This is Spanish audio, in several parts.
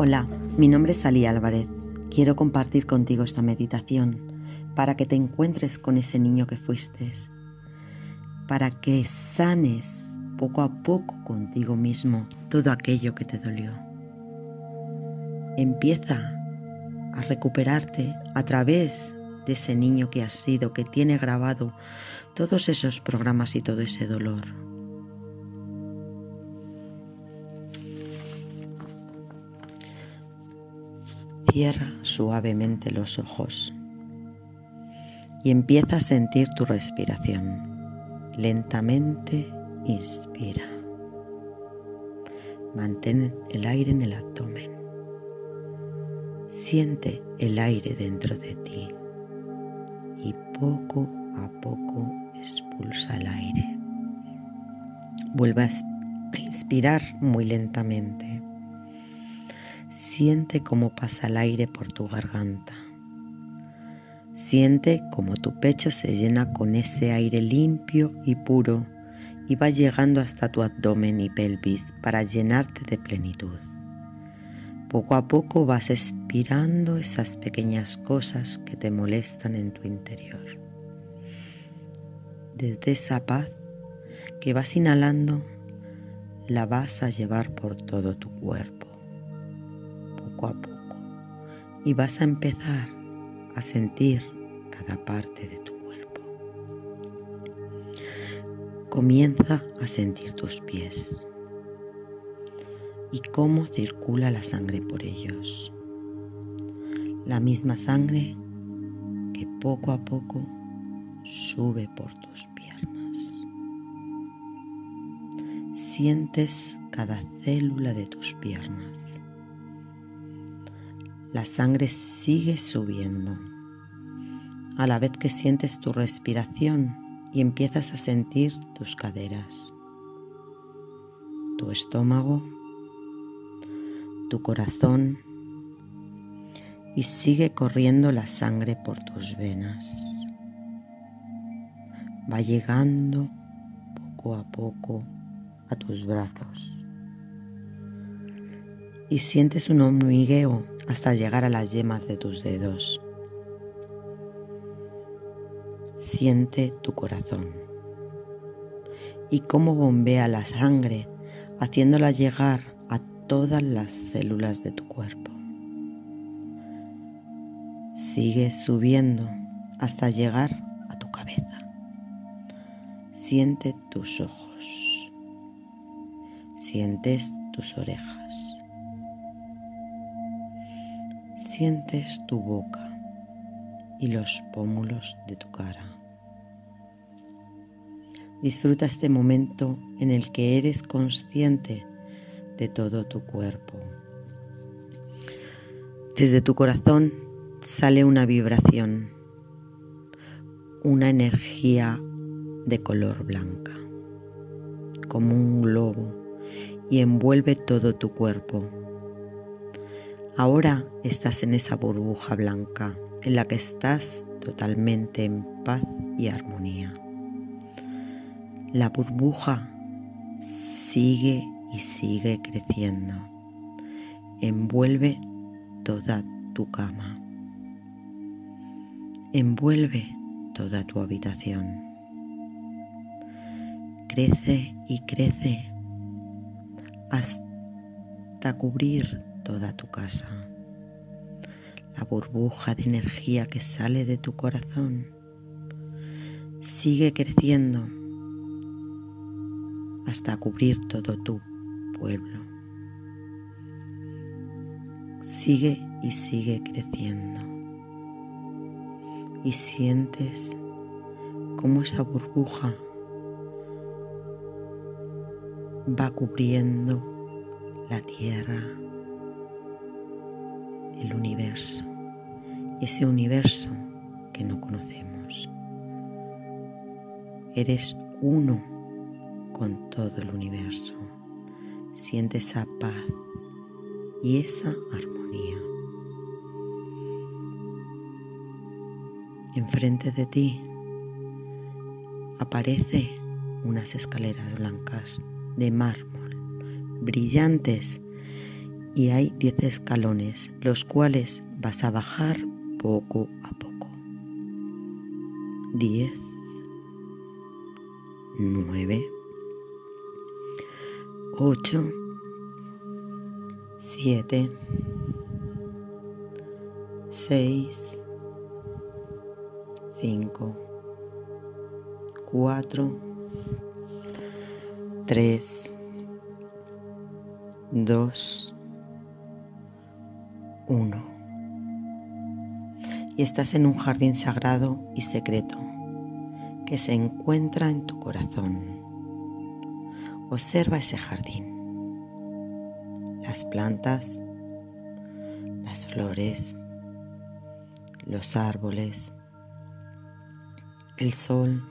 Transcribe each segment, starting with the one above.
Hola, mi nombre es Ali Álvarez. Quiero compartir contigo esta meditación para que te encuentres con ese niño que fuiste, para que sanes poco a poco contigo mismo todo aquello que te dolió. Empieza a recuperarte a través de ese niño que has sido, que tiene grabado todos esos programas y todo ese dolor. Cierra suavemente los ojos y empieza a sentir tu respiración. Lentamente inspira. Mantén el aire en el abdomen. Siente el aire dentro de ti y poco a poco expulsa el aire. Vuelve a inspirar muy lentamente. Siente cómo pasa el aire por tu garganta. Siente cómo tu pecho se llena con ese aire limpio y puro y va llegando hasta tu abdomen y pelvis para llenarte de plenitud. Poco a poco vas expirando esas pequeñas cosas que te molestan en tu interior. Desde esa paz que vas inhalando, la vas a llevar por todo tu cuerpo, poco a poco, y vas a empezar a sentir cada parte de tu cuerpo. Comienza a sentir tus pies y cómo circula la sangre por ellos. La misma sangre que poco a poco sube por tus piernas. Sientes cada célula de tus piernas. La sangre sigue subiendo a la vez que sientes tu respiración y empiezas a sentir tus caderas, tu estómago tu corazón y sigue corriendo la sangre por tus venas. Va llegando poco a poco a tus brazos y sientes un hormigueo hasta llegar a las yemas de tus dedos. Siente tu corazón y cómo bombea la sangre haciéndola llegar todas las células de tu cuerpo. Sigue subiendo hasta llegar a tu cabeza. Siente tus ojos. Sientes tus orejas. Sientes tu boca y los pómulos de tu cara. Disfruta este momento en el que eres consciente de todo tu cuerpo. Desde tu corazón sale una vibración, una energía de color blanca, como un globo, y envuelve todo tu cuerpo. Ahora estás en esa burbuja blanca en la que estás totalmente en paz y armonía. La burbuja sigue y sigue creciendo. Envuelve toda tu cama. Envuelve toda tu habitación. Crece y crece hasta cubrir toda tu casa. La burbuja de energía que sale de tu corazón sigue creciendo hasta cubrir todo tu pueblo. Sigue y sigue creciendo. Y sientes cómo esa burbuja va cubriendo la tierra, el universo, ese universo que no conocemos. Eres uno con todo el universo. Siente esa paz y esa armonía. Enfrente de ti aparece unas escaleras blancas de mármol, brillantes y hay 10 escalones, los cuales vas a bajar poco a poco. 10, 9, 8, 7, 6, 5, 4, 3, 2, 1. Y estás en un jardín sagrado y secreto que se encuentra en tu corazón. Observa ese jardín, las plantas, las flores, los árboles, el sol,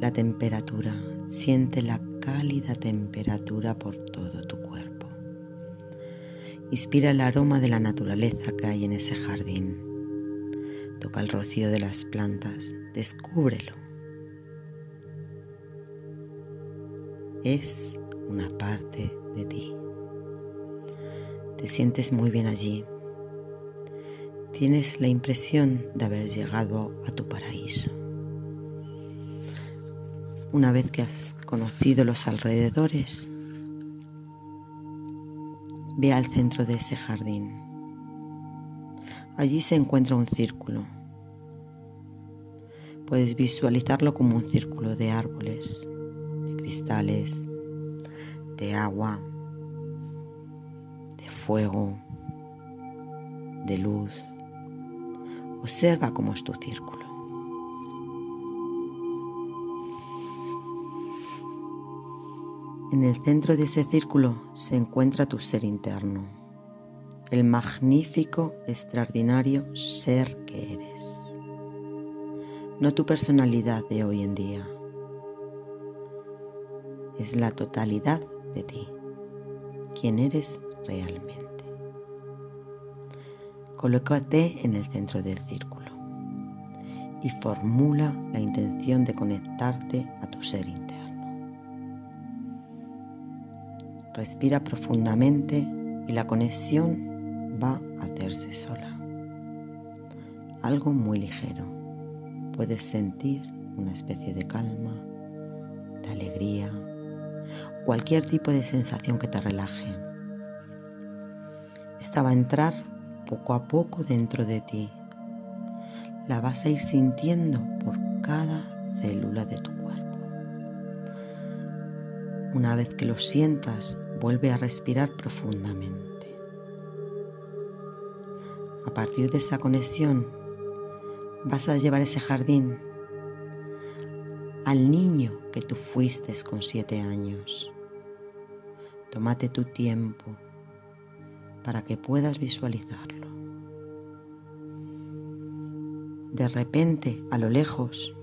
la temperatura. Siente la cálida temperatura por todo tu cuerpo. Inspira el aroma de la naturaleza que hay en ese jardín. Toca el rocío de las plantas. Descúbrelo. Es una parte de ti. Te sientes muy bien allí tienes la impresión de haber llegado a tu paraíso. Una vez que has conocido los alrededores, ve al centro de ese jardín. Allí se encuentra un círculo. Puedes visualizarlo como un círculo de árboles, de cristales, de agua, de fuego, de luz. Observa cómo es tu círculo. En el centro de ese círculo se encuentra tu ser interno, el magnífico, extraordinario ser que eres. No tu personalidad de hoy en día. Es la totalidad de ti, quien eres realmente. Colócate en el centro del círculo y formula la intención de conectarte a tu ser interno. Respira profundamente y la conexión va a hacerse sola. Algo muy ligero. Puedes sentir una especie de calma, de alegría, cualquier tipo de sensación que te relaje. Esta va a entrar poco a poco dentro de ti. La vas a ir sintiendo por cada célula de tu cuerpo. Una vez que lo sientas, vuelve a respirar profundamente. A partir de esa conexión, vas a llevar ese jardín al niño que tú fuiste con siete años. Tómate tu tiempo para que puedas visualizarlo. De repente, a lo lejos,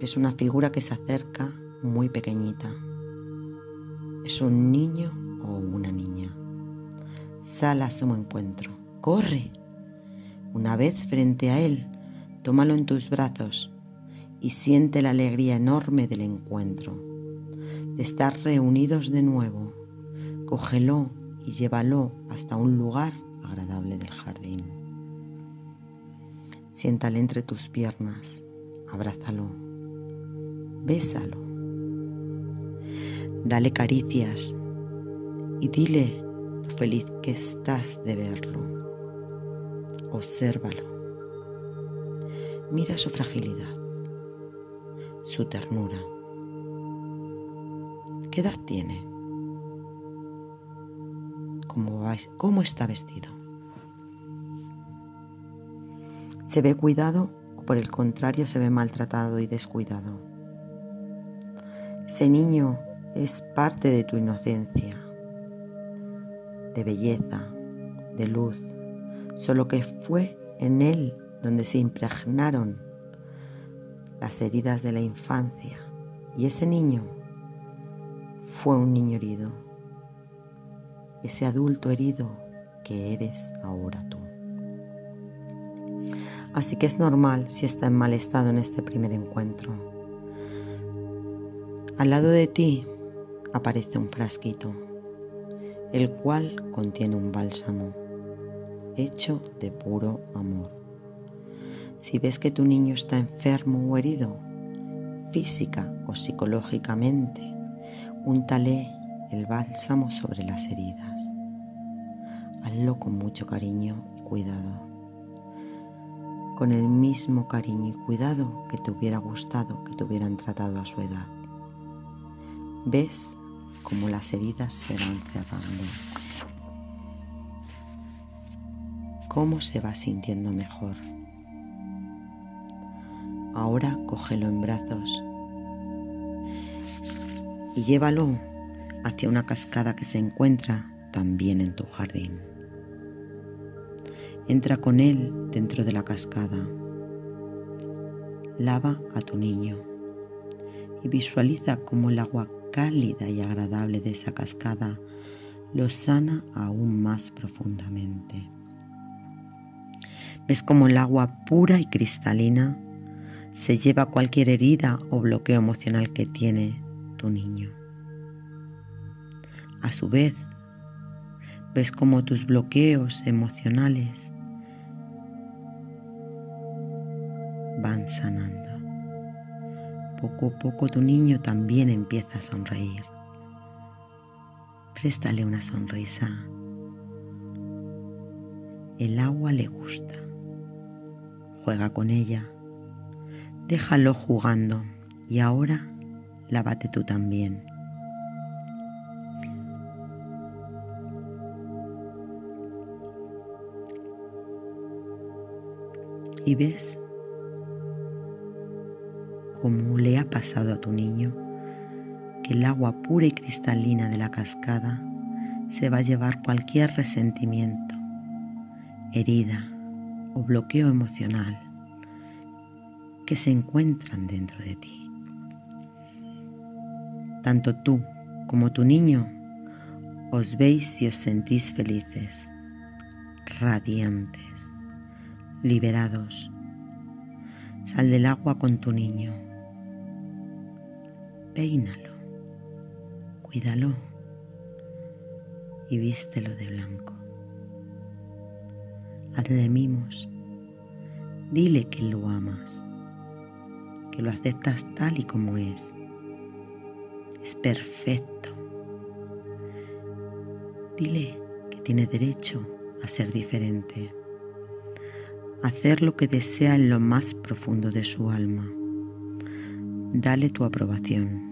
es una figura que se acerca muy pequeñita. Es un niño una niña. Sal a su encuentro. Corre. Una vez frente a él, tómalo en tus brazos y siente la alegría enorme del encuentro, de estar reunidos de nuevo. Cógelo y llévalo hasta un lugar agradable del jardín. Siéntale entre tus piernas, abrázalo, bésalo, dale caricias y dile lo feliz que estás de verlo. Obsérvalo. Mira su fragilidad, su ternura. ¿Qué edad tiene? cómo, está vestido. ¿Se ve cuidado o por el contrario se ve maltratado y descuidado? Ese niño es parte de tu inocencia, de belleza, de luz, solo que fue en él donde se impregnaron las heridas de la infancia y ese niño fue un niño herido ese adulto herido que eres ahora tú. Así que es normal si está en mal estado en este primer encuentro. Al lado de ti aparece un frasquito. El cual contiene un bálsamo hecho de puro amor. Si ves que tu niño está enfermo o herido, física o psicológicamente, úntale el bálsamo sobre las heridas. Hazlo con mucho cariño y cuidado. Con el mismo cariño y cuidado que te hubiera gustado que te hubieran tratado a su edad. Ves cómo las heridas se van cerrando. Cómo se va sintiendo mejor. Ahora cógelo en brazos y llévalo hacia una cascada que se encuentra también en tu jardín. Entra con él dentro de la cascada. Lava a tu niño y visualiza cómo el agua cálida y agradable de esa cascada lo sana aún más profundamente. Ves cómo el agua pura y cristalina se lleva cualquier herida o bloqueo emocional que tiene tu niño. A su vez, ves cómo tus bloqueos emocionales van sanando. Poco a poco tu niño también empieza a sonreír. Préstale una sonrisa. El agua le gusta. Juega con ella. Déjalo jugando y ahora lávate tú también. Y ves cómo le ha pasado a tu niño que el agua pura y cristalina de la cascada se va a llevar cualquier resentimiento, herida o bloqueo emocional que se encuentran dentro de ti. Tanto tú como tu niño os veis y os sentís felices, radiantes, liberados. Sal del agua con tu niño. Peínalo, cuídalo y vístelo de blanco. Hazle mimos. Dile que lo amas, que lo aceptas tal y como es es perfecto. Dile que tiene derecho a ser diferente, a hacer lo que desea en lo más profundo de su alma. Dale tu aprobación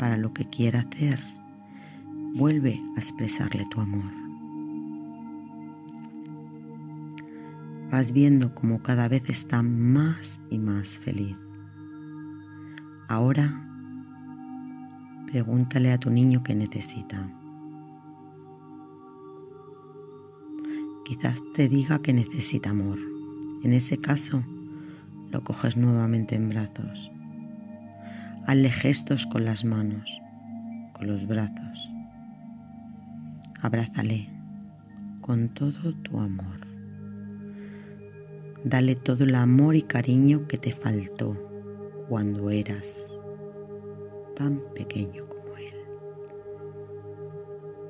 para lo que quiera hacer. Vuelve a expresarle tu amor. Vas viendo como cada vez está más y más feliz. Ahora Pregúntale a tu niño qué necesita. Quizás te diga que necesita amor. En ese caso, lo coges nuevamente en brazos. Hazle gestos con las manos, con los brazos. Abrázale con todo tu amor. Dale todo el amor y cariño que te faltó cuando eras tan pequeño como Él.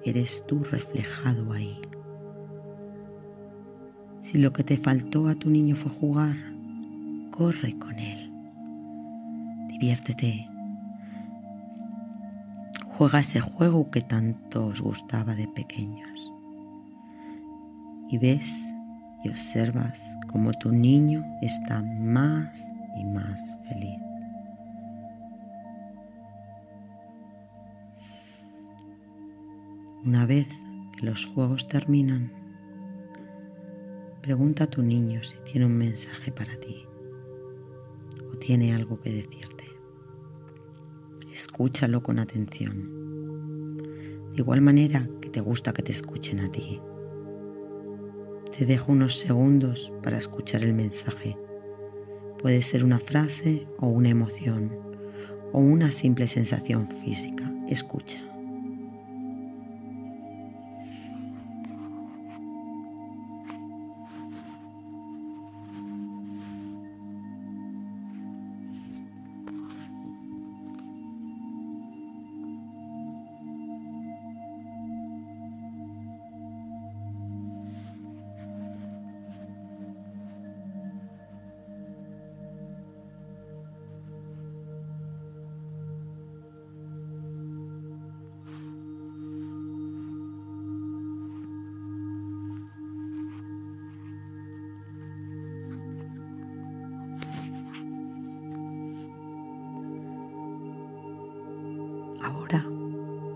Eres tú reflejado ahí. Si lo que te faltó a tu niño fue jugar, corre con Él. Diviértete. Juega ese juego que tanto os gustaba de pequeños. Y ves y observas cómo tu niño está más y más feliz. Una vez que los juegos terminan, pregunta a tu niño si tiene un mensaje para ti o tiene algo que decirte. Escúchalo con atención. De igual manera que te gusta que te escuchen a ti. Te dejo unos segundos para escuchar el mensaje. Puede ser una frase o una emoción o una simple sensación física. Escucha.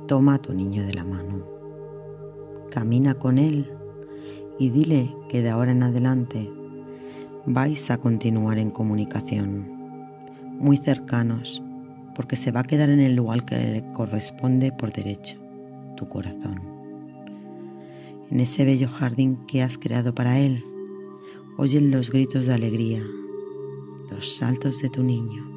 Toma a tu niño de la mano. Camina con él y dile que de ahora en adelante vais a continuar en comunicación, muy cercanos, porque se va a quedar en el lugar que le corresponde por derecho, tu corazón. En ese bello jardín que has creado para él, oyen los gritos de alegría, los saltos de tu niño,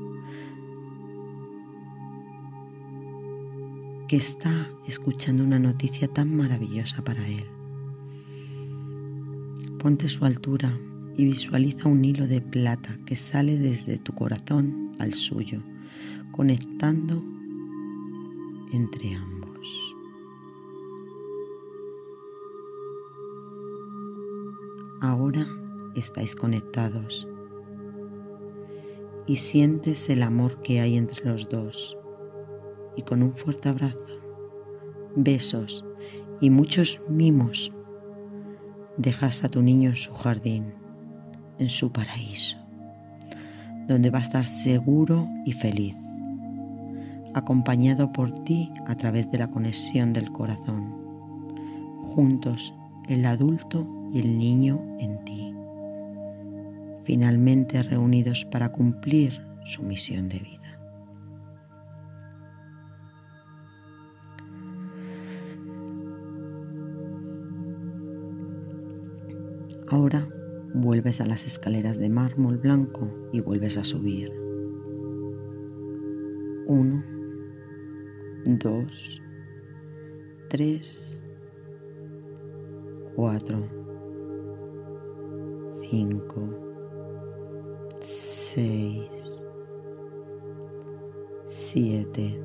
que está escuchando una noticia tan maravillosa para él. Ponte su altura y visualiza un hilo de plata que sale desde tu corazón al suyo, conectando entre ambos. Ahora estáis conectados y sientes el amor que hay entre los dos y con un fuerte abrazo, besos y muchos mimos dejas a tu niño en su jardín en su paraíso, donde va a estar seguro y feliz, acompañado por ti a través de la conexión del corazón, juntos el adulto y el niño en ti, finalmente reunidos para cumplir su misión de vida. Ahora vuelves a las escaleras de mármol blanco y vuelves a subir. Uno, dos, tres, cuatro, cinco, seis, siete,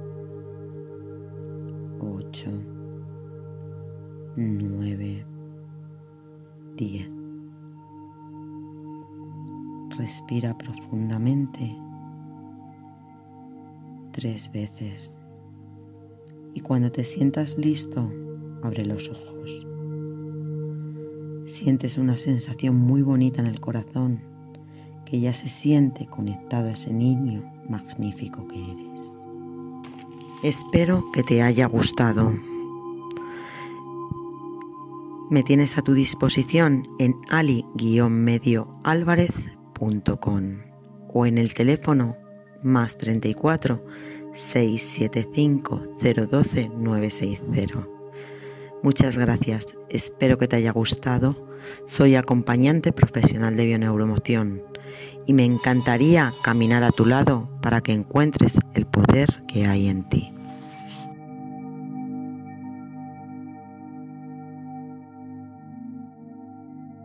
ocho, nueve, diez. Respira profundamente tres veces y cuando te sientas listo, abre los ojos. Sientes una sensación muy bonita en el corazón que ya se siente conectado a ese niño magnífico que eres. Espero que te haya gustado. Me tienes a tu disposición en ali-medio-álvarez o en el teléfono más 34 675 012 960. Muchas gracias, espero que te haya gustado. Soy acompañante profesional de bioneuromoción y me encantaría caminar a tu lado para que encuentres el poder que hay en ti.